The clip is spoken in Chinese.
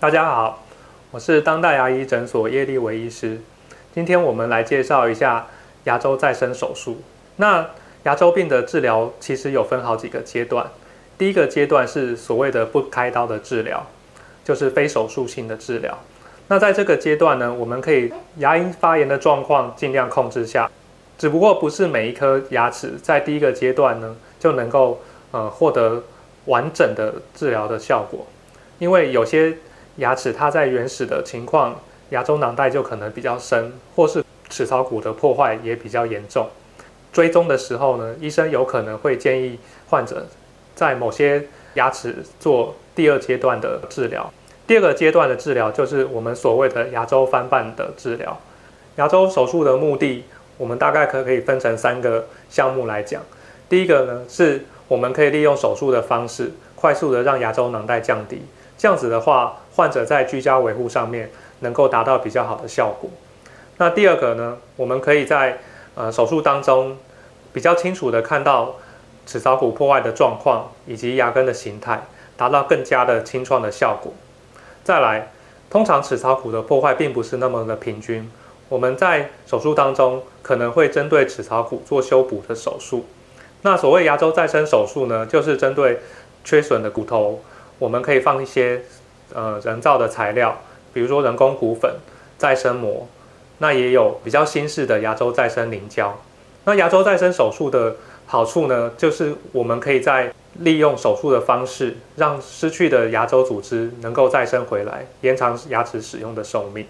大家好，我是当代牙医诊所叶立维医师。今天我们来介绍一下牙周再生手术。那牙周病的治疗其实有分好几个阶段。第一个阶段是所谓的不开刀的治疗，就是非手术性的治疗。那在这个阶段呢，我们可以牙龈发炎的状况尽量控制下，只不过不是每一颗牙齿在第一个阶段呢就能够呃获得完整的治疗的效果，因为有些牙齿它在原始的情况，牙周囊袋就可能比较深，或是齿槽骨的破坏也比较严重。追踪的时候呢，医生有可能会建议患者在某些牙齿做第二阶段的治疗。第二个阶段的治疗就是我们所谓的牙周翻瓣的治疗。牙周手术的目的，我们大概可可以分成三个项目来讲。第一个呢，是我们可以利用手术的方式，快速的让牙周囊袋降低，这样子的话，患者在居家维护上面能够达到比较好的效果。那第二个呢，我们可以在呃手术当中比较清楚的看到齿槽骨破坏的状况以及牙根的形态，达到更加的清创的效果。再来，通常齿槽骨的破坏并不是那么的平均。我们在手术当中可能会针对齿槽骨做修补的手术。那所谓牙周再生手术呢，就是针对缺损的骨头，我们可以放一些呃人造的材料，比如说人工骨粉、再生膜。那也有比较新式的牙周再生凝胶。那牙周再生手术的好处呢，就是我们可以在利用手术的方式，让失去的牙周组织能够再生回来，延长牙齿使用的寿命。